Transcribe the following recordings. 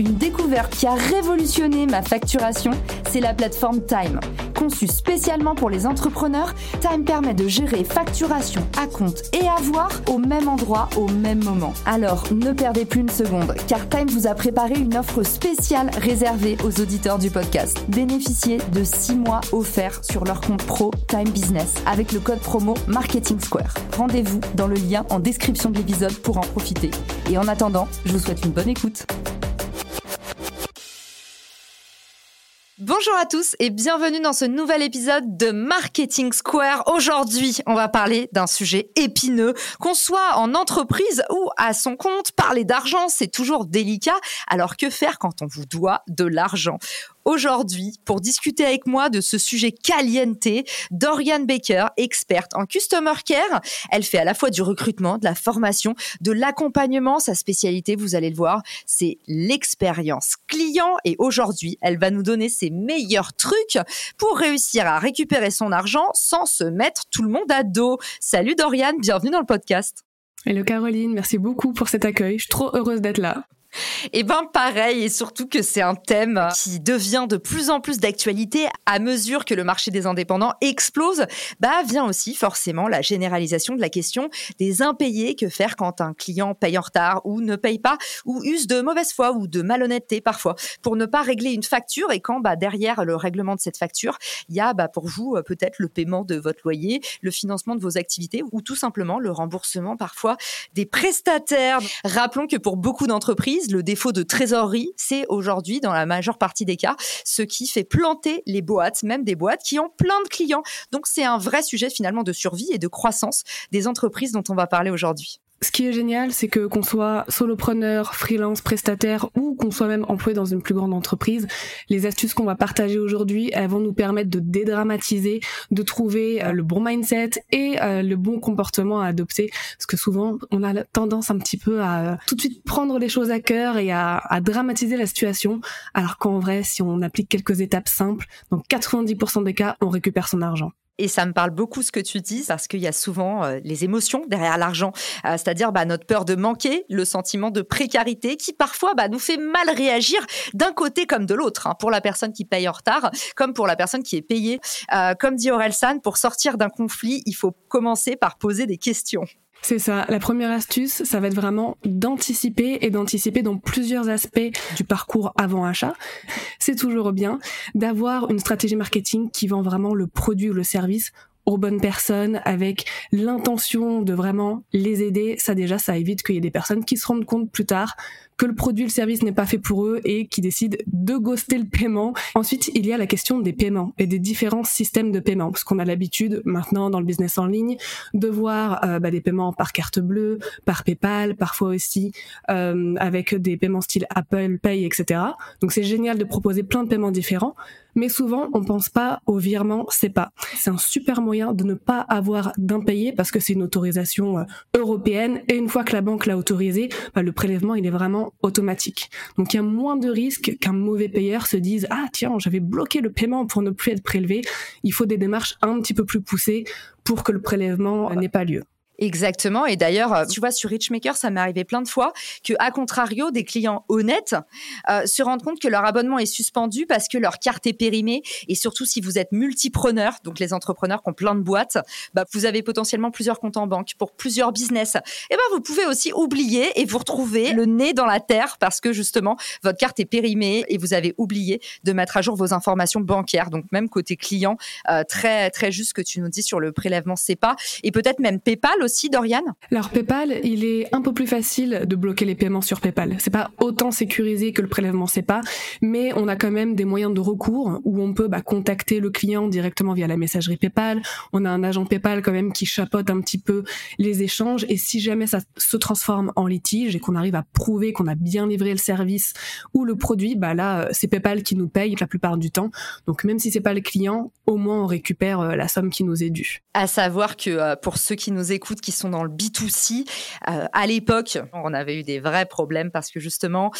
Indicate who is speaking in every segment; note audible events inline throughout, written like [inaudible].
Speaker 1: Une découverte qui a révolutionné ma facturation, c'est la plateforme Time. Conçue spécialement pour les entrepreneurs, Time permet de gérer facturation à compte et avoir au même endroit au même moment. Alors ne perdez plus une seconde, car Time vous a préparé une offre spéciale réservée aux auditeurs du podcast. Bénéficiez de 6 mois offerts sur leur compte pro Time Business avec le code promo Marketing Square. Rendez-vous dans le lien en description de l'épisode pour en profiter. Et en attendant, je vous souhaite une bonne écoute.
Speaker 2: Bonjour à tous et bienvenue dans ce nouvel épisode de Marketing Square. Aujourd'hui, on va parler d'un sujet épineux. Qu'on soit en entreprise ou à son compte, parler d'argent, c'est toujours délicat. Alors que faire quand on vous doit de l'argent? Aujourd'hui pour discuter avec moi de ce sujet caliente, Dorian Baker, experte en Customer Care. Elle fait à la fois du recrutement, de la formation, de l'accompagnement. Sa spécialité, vous allez le voir, c'est l'expérience client. Et aujourd'hui, elle va nous donner ses meilleurs trucs pour réussir à récupérer son argent sans se mettre tout le monde à dos. Salut Dorian, bienvenue dans le podcast.
Speaker 3: Hello Caroline, merci beaucoup pour cet accueil. Je suis trop heureuse d'être là. [laughs]
Speaker 2: Eh ben pareil, et surtout que c'est un thème qui devient de plus en plus d'actualité à mesure que le marché des indépendants explose, bah vient aussi forcément la généralisation de la question des impayés, que faire quand un client paye en retard ou ne paye pas, ou use de mauvaise foi ou de malhonnêteté parfois, pour ne pas régler une facture, et quand bah, derrière le règlement de cette facture, il y a bah, pour vous euh, peut-être le paiement de votre loyer, le financement de vos activités, ou tout simplement le remboursement parfois des prestataires. Rappelons que pour beaucoup d'entreprises, le défaut de trésorerie, c'est aujourd'hui, dans la majeure partie des cas, ce qui fait planter les boîtes, même des boîtes qui ont plein de clients. Donc c'est un vrai sujet finalement de survie et de croissance des entreprises dont on va parler aujourd'hui
Speaker 3: ce qui est génial, c'est que qu'on soit solopreneur, freelance, prestataire ou qu'on soit même employé dans une plus grande entreprise, les astuces qu'on va partager aujourd'hui, elles vont nous permettre de dédramatiser, de trouver euh, le bon mindset et euh, le bon comportement à adopter. Parce que souvent, on a tendance un petit peu à euh, tout de suite prendre les choses à cœur et à, à dramatiser la situation, alors qu'en vrai, si on applique quelques étapes simples, dans 90% des cas, on récupère son argent.
Speaker 2: Et ça me parle beaucoup ce que tu dis, parce qu'il y a souvent euh, les émotions derrière l'argent, euh, c'est-à-dire bah, notre peur de manquer, le sentiment de précarité qui parfois bah, nous fait mal réagir d'un côté comme de l'autre, hein, pour la personne qui paye en retard, comme pour la personne qui est payée. Euh, comme dit Aurel San, pour sortir d'un conflit, il faut commencer par poser des questions.
Speaker 3: C'est ça. La première astuce, ça va être vraiment d'anticiper et d'anticiper dans plusieurs aspects du parcours avant achat. C'est toujours bien d'avoir une stratégie marketing qui vend vraiment le produit ou le service aux bonnes personnes avec l'intention de vraiment les aider. Ça déjà, ça évite qu'il y ait des personnes qui se rendent compte plus tard que le produit, le service n'est pas fait pour eux et qui décident de ghoster le paiement. Ensuite, il y a la question des paiements et des différents systèmes de paiement, parce qu'on a l'habitude maintenant dans le business en ligne de voir euh, bah, des paiements par carte bleue, par PayPal, parfois aussi euh, avec des paiements style Apple Pay, etc. Donc c'est génial de proposer plein de paiements différents, mais souvent on pense pas au virement pas. C'est un super moyen de ne pas avoir d'impayé parce que c'est une autorisation euh, européenne et une fois que la banque l'a autorisé, bah, le prélèvement il est vraiment automatique. Donc il y a moins de risques qu'un mauvais payeur se dise ah tiens j'avais bloqué le paiement pour ne plus être prélevé. Il faut des démarches un petit peu plus poussées pour que le prélèvement n'ait pas lieu.
Speaker 2: Exactement. Et d'ailleurs, euh, tu vois, sur Richmaker, ça m'est arrivé plein de fois que, à contrario, des clients honnêtes euh, se rendent compte que leur abonnement est suspendu parce que leur carte est périmée. Et surtout, si vous êtes multipreneur, donc les entrepreneurs qui ont plein de boîtes, bah, vous avez potentiellement plusieurs comptes en banque pour plusieurs business. Et ben, vous pouvez aussi oublier et vous retrouver le nez dans la terre parce que justement, votre carte est périmée et vous avez oublié de mettre à jour vos informations bancaires. Donc, même côté client, euh, très, très juste que tu nous dis sur le prélèvement CEPA et peut-être même PayPal aussi aussi, Dorian?
Speaker 3: Alors PayPal, il est un peu plus facile de bloquer les paiements sur PayPal. C'est pas autant sécurisé que le prélèvement SEPA, mais on a quand même des moyens de recours où on peut bah, contacter le client directement via la messagerie PayPal. On a un agent PayPal quand même qui chapeaute un petit peu les échanges et si jamais ça se transforme en litige et qu'on arrive à prouver qu'on a bien livré le service ou le produit, bah là c'est PayPal qui nous paye la plupart du temps. Donc même si c'est pas le client, au moins on récupère euh, la somme qui nous est due.
Speaker 2: À savoir que euh, pour ceux qui nous écoutent, qui sont dans le B2C, euh, à l'époque, on avait eu des vrais problèmes parce que justement,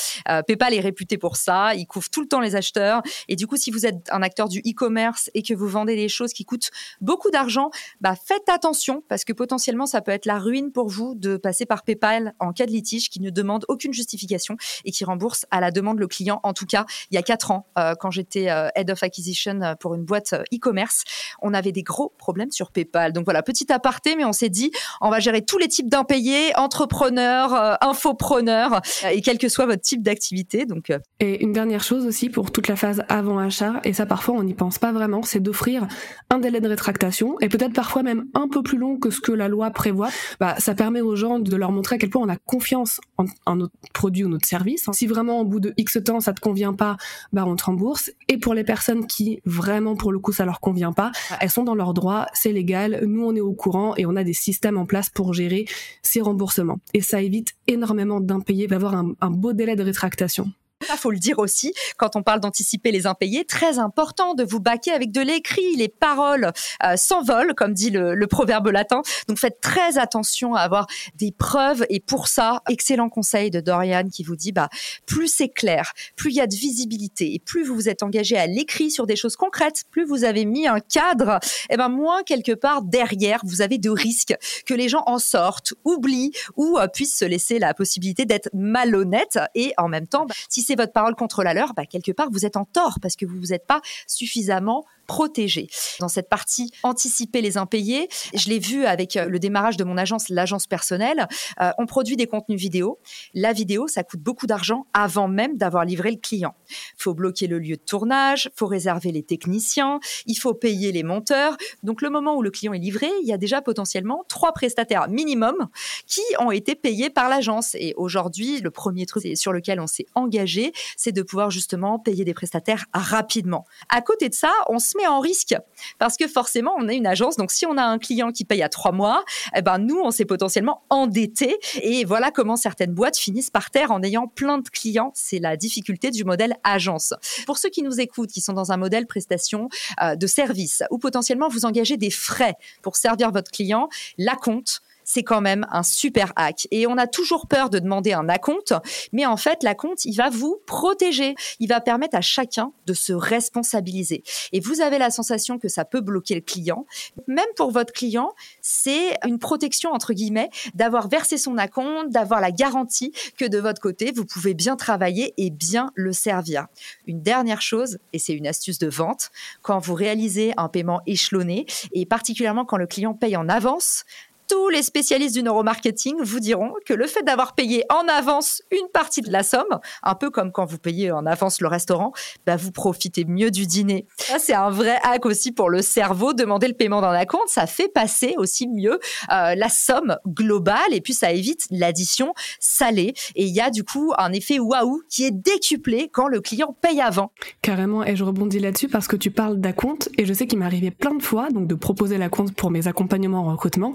Speaker 2: PayPal est réputé pour ça. Il couvre tout le temps les acheteurs. Et du coup, si vous êtes un acteur du e-commerce et que vous vendez des choses qui coûtent beaucoup d'argent, bah faites attention parce que potentiellement, ça peut être la ruine pour vous de passer par PayPal en cas de litige qui ne demande aucune justification et qui rembourse à la demande le client. En tout cas, il y a quatre ans, quand j'étais head of acquisition pour une boîte e-commerce, on avait des gros problèmes sur PayPal. Donc voilà, petit aparté, mais on s'est dit, on va gérer tous les types d'impayés, entrepreneurs, euh, infopreneurs, euh, et quel que soit votre type d'activité. Donc,
Speaker 3: euh. Et une dernière chose aussi pour toute la phase avant achat, et ça parfois on n'y pense pas vraiment, c'est d'offrir un délai de rétractation, et peut-être parfois même un peu plus long que ce que la loi prévoit. Bah, ça permet aux gens de leur montrer à quel point on a confiance en, notre produit ou notre service. Si vraiment au bout de X temps ça te convient pas, bah on te rembourse. Et pour les personnes qui vraiment pour le coup ça leur convient pas, elles sont dans leurs droits, c'est légal, nous on est au courant et on a des systèmes en place pour gérer ces remboursements. Et ça évite énormément d'impayés, d'avoir un, beau délai de rétractation.
Speaker 2: Il faut le dire aussi, quand on parle d'anticiper les impayés, très important de vous baquer avec de l'écrit. Les paroles euh, s'envolent, comme dit le, proverbe latin. Donc faites très attention à avoir des preuves. Et pour ça, excellent conseil de Dorian qui vous dit, bah, plus c'est clair, plus il y a de visibilité et plus vous vous êtes engagé à l'écrit sur des choses concrètes, plus vous avez mis un cadre, et eh ben moins quelque part derrière, vous avez de risques que les gens en sortent, oublient ou euh, puissent se laisser la possibilité d'être malhonnêtes. Et en même temps, bah, si votre parole contre la leur, bah, quelque part, vous êtes en tort parce que vous vous êtes pas suffisamment protégé. Dans cette partie anticiper les impayés, je l'ai vu avec euh, le démarrage de mon agence, l'agence personnelle. Euh, on produit des contenus vidéo. La vidéo, ça coûte beaucoup d'argent avant même d'avoir livré le client. Faut bloquer le lieu de tournage, faut réserver les techniciens, il faut payer les monteurs. Donc le moment où le client est livré, il y a déjà potentiellement trois prestataires minimum qui ont été payés par l'agence. Et aujourd'hui, le premier truc sur lequel on s'est engagé, c'est de pouvoir justement payer des prestataires rapidement. À côté de ça, on se en risque parce que forcément, on est une agence. Donc, si on a un client qui paye à trois mois, eh ben, nous, on s'est potentiellement endetté. Et voilà comment certaines boîtes finissent par terre en ayant plein de clients. C'est la difficulté du modèle agence. Pour ceux qui nous écoutent, qui sont dans un modèle prestation euh, de service ou potentiellement vous engagez des frais pour servir votre client, la compte c'est quand même un super hack. Et on a toujours peur de demander un acompte, mais en fait, l'acompte, il va vous protéger. Il va permettre à chacun de se responsabiliser. Et vous avez la sensation que ça peut bloquer le client. Même pour votre client, c'est une protection, entre guillemets, d'avoir versé son acompte, d'avoir la garantie que de votre côté, vous pouvez bien travailler et bien le servir. Une dernière chose, et c'est une astuce de vente, quand vous réalisez un paiement échelonné, et particulièrement quand le client paye en avance, tous les spécialistes du neuromarketing vous diront que le fait d'avoir payé en avance une partie de la somme, un peu comme quand vous payez en avance le restaurant, bah vous profitez mieux du dîner. C'est un vrai hack aussi pour le cerveau. Demander le paiement d'un compte, ça fait passer aussi mieux euh, la somme globale et puis ça évite l'addition salée. Et il y a du coup un effet waouh qui est décuplé quand le client paye avant.
Speaker 3: Carrément, et je rebondis là-dessus parce que tu parles d'acompte et je sais qu'il m'est arrivé plein de fois donc de proposer la compte pour mes accompagnements en recrutement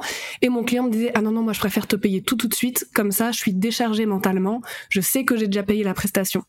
Speaker 3: mon client me disait ah non non moi je préfère te payer tout tout de suite comme ça je suis déchargé mentalement, je sais que j'ai déjà payé la prestation.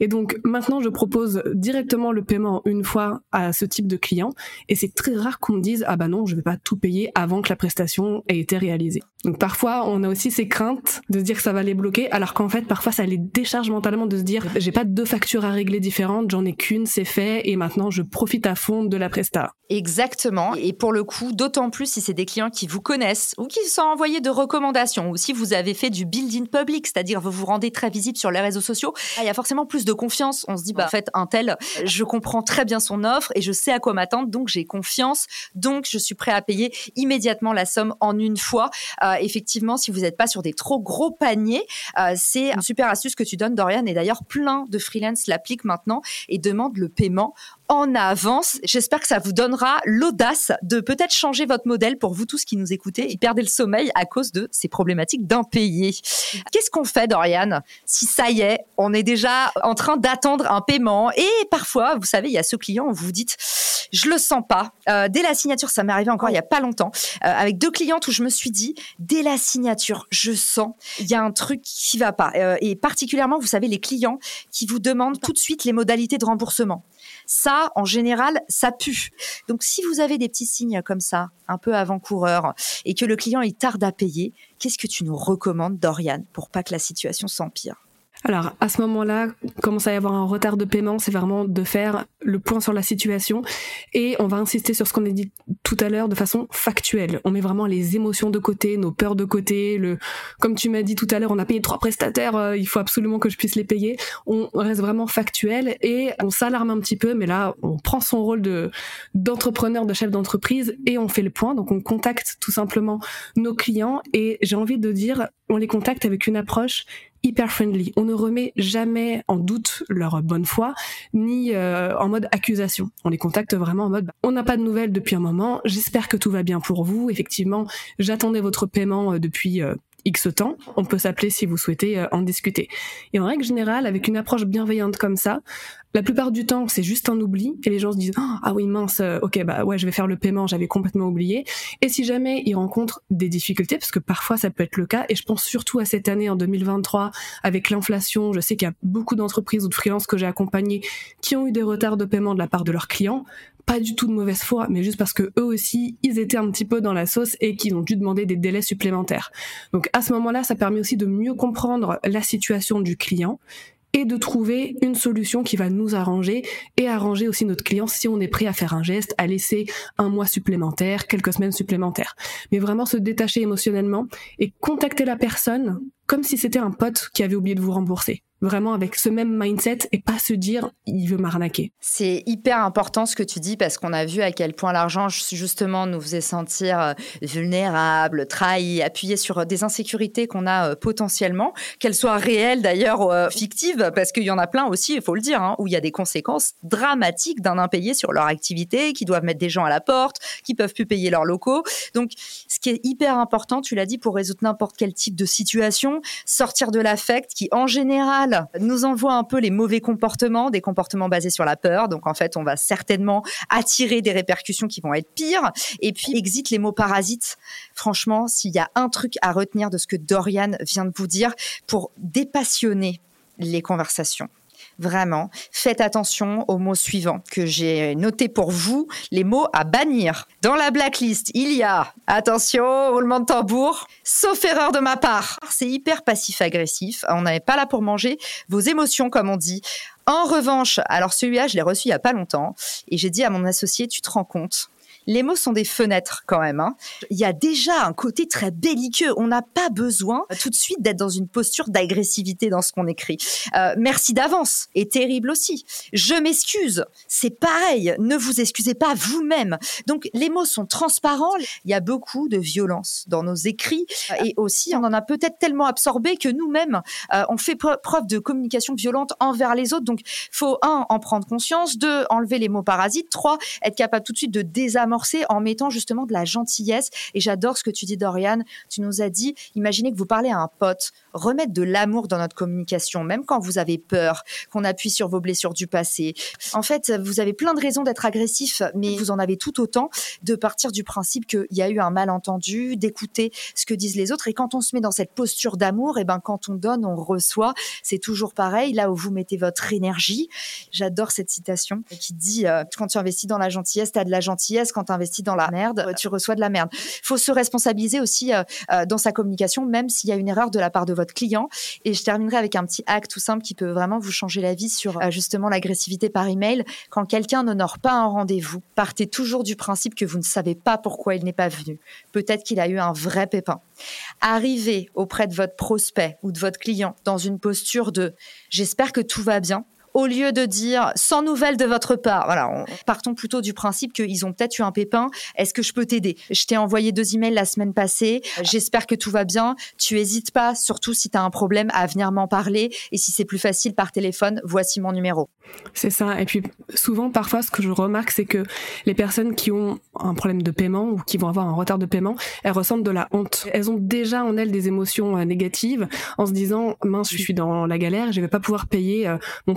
Speaker 3: Et donc maintenant je propose directement le paiement une fois à ce type de client et c'est très rare qu'on me dise ah bah non je vais pas tout payer avant que la prestation ait été réalisée. Donc parfois on a aussi ces craintes de se dire que ça va les bloquer alors qu'en fait parfois ça les décharge mentalement de se dire j'ai pas deux factures à régler différentes, j'en ai qu'une, c'est fait et maintenant je profite à fond de la presta.
Speaker 2: Exactement et pour le coup d'autant plus si c'est des clients qui vous connaissent ou qui sont envoyés de recommandations, ou si vous avez fait du building public, c'est-à-dire vous vous rendez très visible sur les réseaux sociaux, ah, il y a forcément plus de confiance. On se dit, bah, en fait, un tel, je comprends très bien son offre et je sais à quoi m'attendre, donc j'ai confiance, donc je suis prêt à payer immédiatement la somme en une fois. Euh, effectivement, si vous n'êtes pas sur des trop gros paniers, euh, c'est une super astuce que tu donnes, Dorian, et d'ailleurs plein de freelance l'appliquent maintenant et demandent le paiement en avance. J'espère que ça vous donnera l'audace de peut-être changer votre modèle pour vous tous qui nous écoutez et perdez le sommeil à cause de ces problématiques d'impayés. Qu'est-ce qu'on fait, Dorian, si ça y est, on est déjà en train d'attendre un paiement et parfois, vous savez, il y a ce client où vous vous dites, je le sens pas. Euh, dès la signature, ça m'est arrivé encore il y a pas longtemps, euh, avec deux clientes où je me suis dit, dès la signature, je sens, il y a un truc qui va pas. Euh, et particulièrement, vous savez, les clients qui vous demandent tout de suite les modalités de remboursement. Ça, en général, ça pue. Donc, si vous avez des petits signes comme ça, un peu avant-coureur, et que le client il tarde à payer, qu'est-ce que tu nous recommandes, Dorian, pour pas que la situation s'empire?
Speaker 3: Alors, à ce moment-là, commence à y avoir un retard de paiement, c'est vraiment de faire le point sur la situation et on va insister sur ce qu'on a dit tout à l'heure de façon factuelle. On met vraiment les émotions de côté, nos peurs de côté, le comme tu m'as dit tout à l'heure, on a payé trois prestataires, euh, il faut absolument que je puisse les payer. On reste vraiment factuel et on s'alarme un petit peu, mais là, on prend son rôle de d'entrepreneur, de chef d'entreprise et on fait le point. Donc on contacte tout simplement nos clients et j'ai envie de dire on les contacte avec une approche hyper friendly. On ne remet jamais en doute leur bonne foi, ni euh, en mode accusation. On les contacte vraiment en mode, bah, on n'a pas de nouvelles depuis un moment, j'espère que tout va bien pour vous. Effectivement, j'attendais votre paiement euh, depuis euh, X temps, on peut s'appeler si vous souhaitez euh, en discuter. Et en règle générale, avec une approche bienveillante comme ça, la plupart du temps, c'est juste un oubli et les gens se disent ah oui mince, euh, ok bah ouais je vais faire le paiement, j'avais complètement oublié. Et si jamais ils rencontrent des difficultés, parce que parfois ça peut être le cas, et je pense surtout à cette année en 2023 avec l'inflation, je sais qu'il y a beaucoup d'entreprises ou de freelances que j'ai accompagnés qui ont eu des retards de paiement de la part de leurs clients pas du tout de mauvaise foi, mais juste parce que eux aussi, ils étaient un petit peu dans la sauce et qu'ils ont dû demander des délais supplémentaires. Donc à ce moment-là, ça permet aussi de mieux comprendre la situation du client et de trouver une solution qui va nous arranger et arranger aussi notre client si on est prêt à faire un geste, à laisser un mois supplémentaire, quelques semaines supplémentaires. Mais vraiment se détacher émotionnellement et contacter la personne comme si c'était un pote qui avait oublié de vous rembourser vraiment avec ce même mindset et pas se dire il veut m'arnaquer.
Speaker 2: C'est hyper important ce que tu dis parce qu'on a vu à quel point l'argent justement nous faisait sentir euh, vulnérables, trahis, appuyés sur des insécurités qu'on a euh, potentiellement, qu'elles soient réelles d'ailleurs ou euh, fictives parce qu'il y en a plein aussi, il faut le dire, hein, où il y a des conséquences dramatiques d'un impayé sur leur activité, qui doivent mettre des gens à la porte, qui peuvent plus payer leurs locaux. Donc ce qui est hyper important, tu l'as dit, pour résoudre n'importe quel type de situation, sortir de l'affect qui en général nous envoie un peu les mauvais comportements, des comportements basés sur la peur. Donc en fait, on va certainement attirer des répercussions qui vont être pires. Et puis exit les mots parasites. Franchement, s'il y a un truc à retenir de ce que Dorian vient de vous dire pour dépassionner les conversations, Vraiment, faites attention aux mots suivants que j'ai notés pour vous, les mots à bannir. Dans la blacklist, il y a, attention, roulement de tambour, sauf erreur de ma part. C'est hyper passif-agressif, on n'est pas là pour manger vos émotions, comme on dit. En revanche, alors celui-là, je l'ai reçu il y a pas longtemps, et j'ai dit à mon associé, tu te rends compte les mots sont des fenêtres quand même. Hein. Il y a déjà un côté très belliqueux. On n'a pas besoin tout de suite d'être dans une posture d'agressivité dans ce qu'on écrit. Euh, merci d'avance est terrible aussi. Je m'excuse, c'est pareil. Ne vous excusez pas vous-même. Donc les mots sont transparents. Il y a beaucoup de violence dans nos écrits et aussi on en a peut-être tellement absorbé que nous-mêmes euh, on fait preuve de communication violente envers les autres. Donc faut un en prendre conscience, deux enlever les mots parasites, trois être capable tout de suite de désamorcer en mettant justement de la gentillesse. Et j'adore ce que tu dis, Dorian. Tu nous as dit, imaginez que vous parlez à un pote, remettre de l'amour dans notre communication, même quand vous avez peur, qu'on appuie sur vos blessures du passé. En fait, vous avez plein de raisons d'être agressif, mais vous en avez tout autant de partir du principe qu'il y a eu un malentendu, d'écouter ce que disent les autres. Et quand on se met dans cette posture d'amour, et eh ben quand on donne, on reçoit. C'est toujours pareil. Là où vous mettez votre énergie, j'adore cette citation qui dit euh, quand tu investis dans la gentillesse, tu as de la gentillesse. Tu dans la merde, tu reçois de la merde. faut se responsabiliser aussi euh, euh, dans sa communication, même s'il y a une erreur de la part de votre client. Et je terminerai avec un petit hack tout simple qui peut vraiment vous changer la vie sur euh, justement l'agressivité par email. Quand quelqu'un n'honore pas un rendez-vous, partez toujours du principe que vous ne savez pas pourquoi il n'est pas venu. Peut-être qu'il a eu un vrai pépin. Arrivez auprès de votre prospect ou de votre client dans une posture de j'espère que tout va bien au lieu de dire sans nouvelles de votre part, voilà, partons plutôt du principe qu'ils ont peut-être eu un pépin. Est-ce que je peux t'aider? Je t'ai envoyé deux emails la semaine passée. J'espère que tout va bien. Tu hésites pas, surtout si tu as un problème, à venir m'en parler. Et si c'est plus facile par téléphone, voici mon numéro.
Speaker 3: C'est ça. Et puis souvent, parfois, ce que je remarque, c'est que les personnes qui ont un problème de paiement ou qui vont avoir un retard de paiement, elles ressentent de la honte. Elles ont déjà en elles des émotions euh, négatives en se disant mince, je suis dans la galère, je vais pas pouvoir payer euh, mon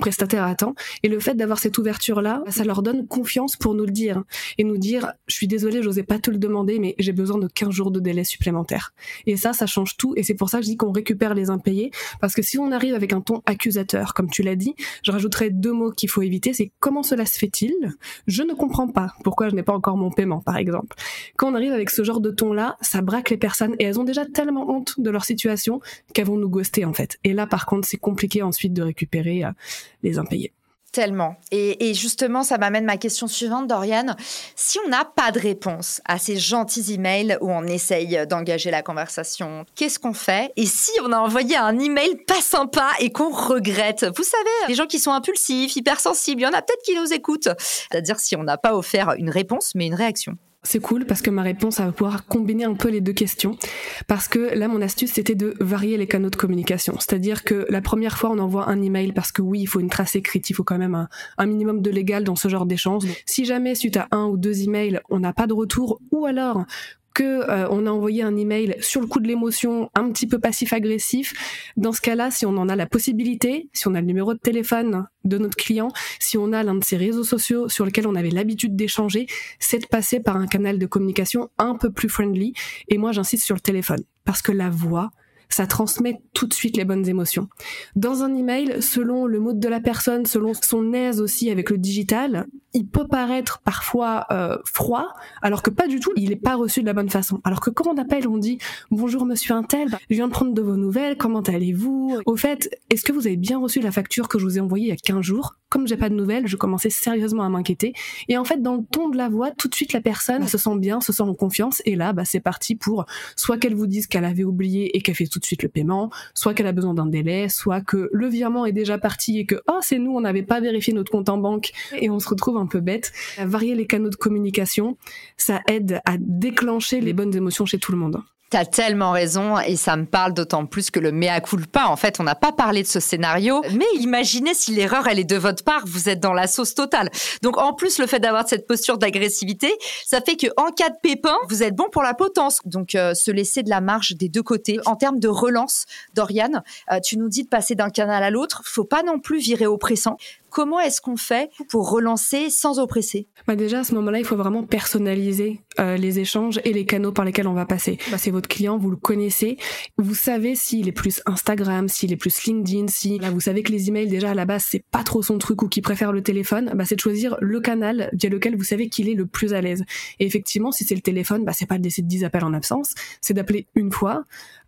Speaker 3: Et le fait d'avoir cette ouverture là, ça leur donne confiance pour nous le dire et nous dire je suis désolée, j'osais pas te le demander, mais j'ai besoin de 15 jours de délai supplémentaire. Et ça, ça change tout. Et c'est pour ça que je dis qu'on récupère les impayés parce que si on arrive avec un ton accusateur, comme tu l'as dit, je rajouterais deux mots qu'il faut éviter, c'est comment cela se fait-il? Je ne comprends pas pourquoi je n'ai pas encore mon paiement, par exemple. Quand on arrive avec ce genre de ton-là, ça braque les personnes et elles ont déjà tellement honte de leur situation qu'elles vont nous ghoster en fait. Et là, par contre, c'est compliqué ensuite de récupérer euh, les
Speaker 2: Tellement. Et, justement, ça m'amène ma question suivante, Doriane. Si on n'a pas de réponse à ces gentils emails où on essaye d'engager la conversation, qu'est-ce qu'on fait? Et si on a envoyé un email pas sympa et qu'on regrette? Vous savez, les gens qui sont impulsifs, hypersensibles, il y en a peut-être qui nous écoutent. C'est-à-dire si on n'a pas offert une réponse, mais une réaction.
Speaker 3: C'est cool parce que ma réponse va pouvoir combiner un peu les deux questions. Parce que là, mon astuce, c'était de varier les canaux de communication. C'est-à-dire que la première fois, on envoie un email parce que oui, il faut une trace écrite, il faut quand même un, un minimum de légal dans ce genre d'échange. Si jamais, suite à un ou deux emails, on n'a pas de retour, ou alors euh, on a envoyé un email sur le coup de l'émotion, un petit peu passif-agressif. Dans ce cas-là, si on en a la possibilité, si on a le numéro de téléphone de notre client, si on a l'un de ses réseaux sociaux sur lesquels on avait l'habitude d'échanger, c'est de passer par un canal de communication un peu plus friendly. Et moi, j'insiste sur le téléphone parce que la voix, ça transmet tout de suite les bonnes émotions. Dans un email, selon le mood de la personne, selon son aise aussi avec le digital, il peut paraître parfois euh, froid, alors que pas du tout, il n'est pas reçu de la bonne façon. Alors que quand on appelle, on dit bonjour monsieur Intel, je viens de prendre de vos nouvelles, comment allez-vous? Au fait, est-ce que vous avez bien reçu la facture que je vous ai envoyée il y a 15 jours? Comme j'ai pas de nouvelles, je commençais sérieusement à m'inquiéter. Et en fait, dans le ton de la voix, tout de suite la personne se sent bien, se sent en confiance, et là, bah, c'est parti pour soit qu'elle vous dise qu'elle avait oublié et qu'elle fait tout de suite le paiement, soit qu'elle a besoin d'un délai, soit que le virement est déjà parti et que oh c'est nous, on n'avait pas vérifié notre compte en banque et on se retrouve un peu bête. Varier les canaux de communication, ça aide à déclencher les bonnes émotions chez tout le monde.
Speaker 2: T'as tellement raison et ça me parle d'autant plus que le mea culpa, en fait, on n'a pas parlé de ce scénario, mais imaginez si l'erreur, elle est de votre part, vous êtes dans la sauce totale. Donc, en plus, le fait d'avoir cette posture d'agressivité, ça fait que en cas de pépin, vous êtes bon pour la potence. Donc, euh, se laisser de la marge des deux côtés. En termes de relance, Dorian, euh, tu nous dis de passer d'un canal à l'autre, faut pas non plus virer au pressant. Comment est-ce qu'on fait pour relancer sans oppresser?
Speaker 3: Bah Déjà, à ce moment-là, il faut vraiment personnaliser euh, les échanges et les canaux par lesquels on va passer. Bah, c'est votre client, vous le connaissez, vous savez s'il est plus Instagram, s'il est plus LinkedIn, si vous savez que les emails, déjà à la base, c'est pas trop son truc ou qu'il préfère le téléphone, bah, c'est de choisir le canal via lequel vous savez qu'il est le plus à l'aise. Et effectivement, si c'est le téléphone, bah, c'est pas de laisser 10 appels en absence, c'est d'appeler une fois.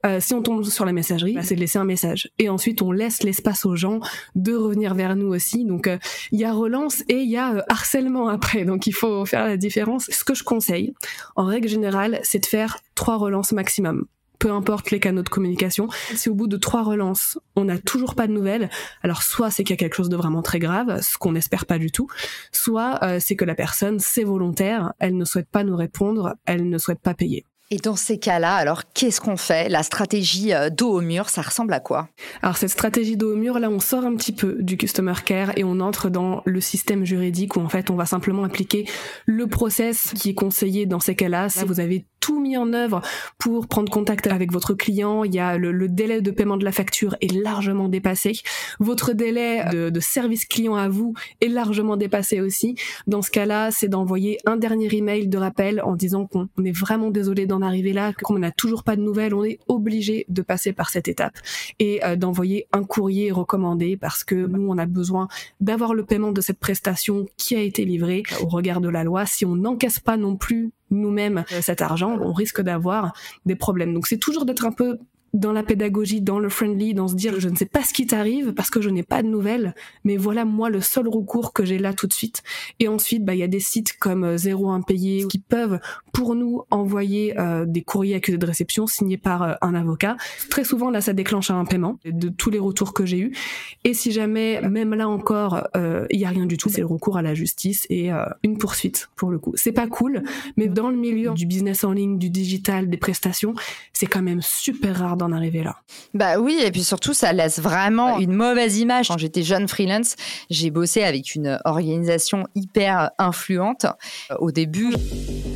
Speaker 3: Euh, si on tombe sur la messagerie, bah, c'est de laisser un message. Et ensuite, on laisse l'espace aux gens de revenir vers nous aussi. Euh, il y a relance et il y a euh, harcèlement après. Donc, il faut faire la différence. Ce que je conseille, en règle générale, c'est de faire trois relances maximum peu importe les canaux de communication. Si au bout de trois relances, on n'a toujours pas de nouvelles, alors soit c'est qu'il y a quelque chose de vraiment très grave, ce qu'on n'espère pas du tout, soit c'est que la personne, c'est volontaire, elle ne souhaite pas nous répondre, elle ne souhaite pas payer.
Speaker 2: Et dans ces cas-là, alors qu'est-ce qu'on fait? La stratégie euh, dos au mur, ça ressemble à quoi?
Speaker 3: Alors cette stratégie dos au mur, là, on sort un petit peu du customer care et on entre dans le système juridique où en fait on va simplement appliquer le process qui est conseillé dans ces cas-là. Si vous avez tout mis en œuvre pour prendre contact avec votre client, il y a le, délai de paiement de la facture est largement dépassé, votre délai de, de service client à vous est largement dépassé aussi. Dans ce cas-là, c'est d'envoyer un dernier email de rappel en disant qu'on est vraiment désolé d'en arriver là, qu'on n'a toujours pas de nouvelles, on est obligé de passer par cette étape et euh, d'envoyer un courrier recommandé parce que nous, on a besoin d'avoir le paiement de cette prestation qui a été livrée au regard de la loi. Si on n'encaisse pas non plus nous-mêmes euh, cet argent, on risque d'avoir des problèmes. Donc c'est toujours d'être un peu dans la pédagogie, dans le friendly, dans se dire je ne sais pas ce qui t'arrive parce que je n'ai pas de nouvelles, mais voilà moi le seul recours que j'ai là tout de suite. Et ensuite, bah il y a des sites comme euh, Zéro Impayé qui peuvent pour nous envoyer euh, des courriers accusés de réception signés par euh, un avocat. Très souvent là, ça déclenche un paiement de tous les retours que j'ai eus. Et si jamais même là encore il y a rien du tout, c'est le recours à la justice et une poursuite pour le coup. C'est pas cool, mais dans le milieu du business en ligne, du digital, des prestations, c'est quand même super rare d'en arriver là.
Speaker 2: Bah oui, et puis surtout, ça laisse vraiment une mauvaise image. Quand j'étais jeune freelance, j'ai bossé avec une organisation hyper influente. Euh, au début,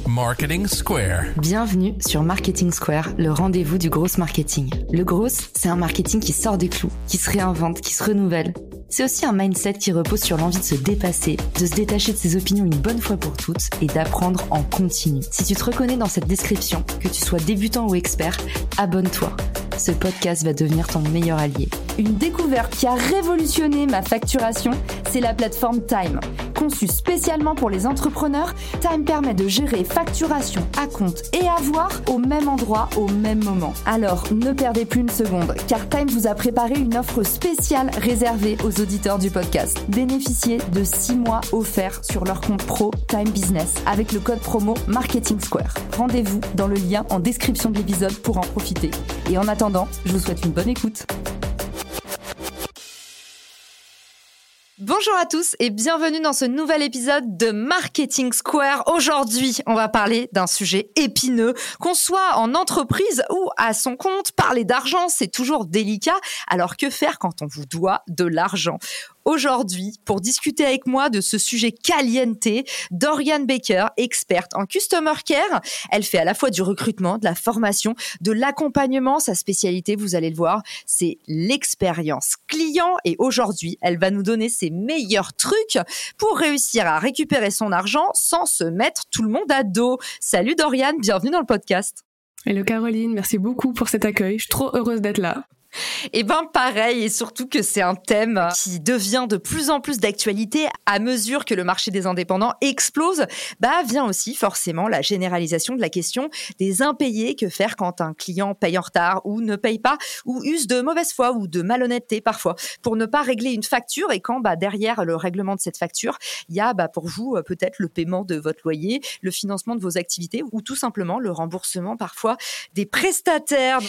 Speaker 4: Marketing Square.
Speaker 1: Bienvenue sur Marketing Square, le rendez-vous du gros marketing. Le gros, c'est un marketing qui sort des clous, qui se réinvente, qui se renouvelle. C'est aussi un mindset qui repose sur l'envie de se dépasser, de se détacher de ses opinions une bonne fois pour toutes et d'apprendre en continu. Si tu te reconnais dans cette description, que tu sois débutant ou expert, abonne-toi. Ce podcast va devenir ton meilleur allié. Une découverte qui a révolutionné ma facturation, c'est la plateforme Time. Conçue spécialement pour les entrepreneurs, Time permet de gérer facturation, à compte et avoir au même endroit, au même moment. Alors, ne perdez plus une seconde, car Time vous a préparé une offre spéciale réservée aux auditeurs du podcast. Bénéficiez de 6 mois offerts sur leur compte pro Time Business avec le code promo Marketing Square. Rendez-vous dans le lien en description de l'épisode pour en profiter. Et en attendant, je vous souhaite une bonne écoute.
Speaker 2: Bonjour à tous et bienvenue dans ce nouvel épisode de Marketing Square. Aujourd'hui, on va parler d'un sujet épineux. Qu'on soit en entreprise ou à son compte, parler d'argent, c'est toujours délicat. Alors que faire quand on vous doit de l'argent? Aujourd'hui pour discuter avec moi de ce sujet caliente, Dorian Baker, experte en Customer Care. Elle fait à la fois du recrutement, de la formation, de l'accompagnement. Sa spécialité, vous allez le voir, c'est l'expérience client. Et aujourd'hui, elle va nous donner ses meilleurs trucs pour réussir à récupérer son argent sans se mettre tout le monde à dos. Salut Dorian, bienvenue dans le podcast.
Speaker 3: Hello Caroline, merci beaucoup pour cet accueil. Je suis trop heureuse d'être là.
Speaker 2: Eh ben pareil, et surtout que c'est un thème qui devient de plus en plus d'actualité à mesure que le marché des indépendants explose, bah vient aussi forcément la généralisation de la question des impayés. Que faire quand un client paye en retard ou ne paye pas ou use de mauvaise foi ou de malhonnêteté parfois pour ne pas régler une facture et quand bah, derrière le règlement de cette facture, il y a bah, pour vous peut-être le paiement de votre loyer, le financement de vos activités ou tout simplement le remboursement parfois des prestataires.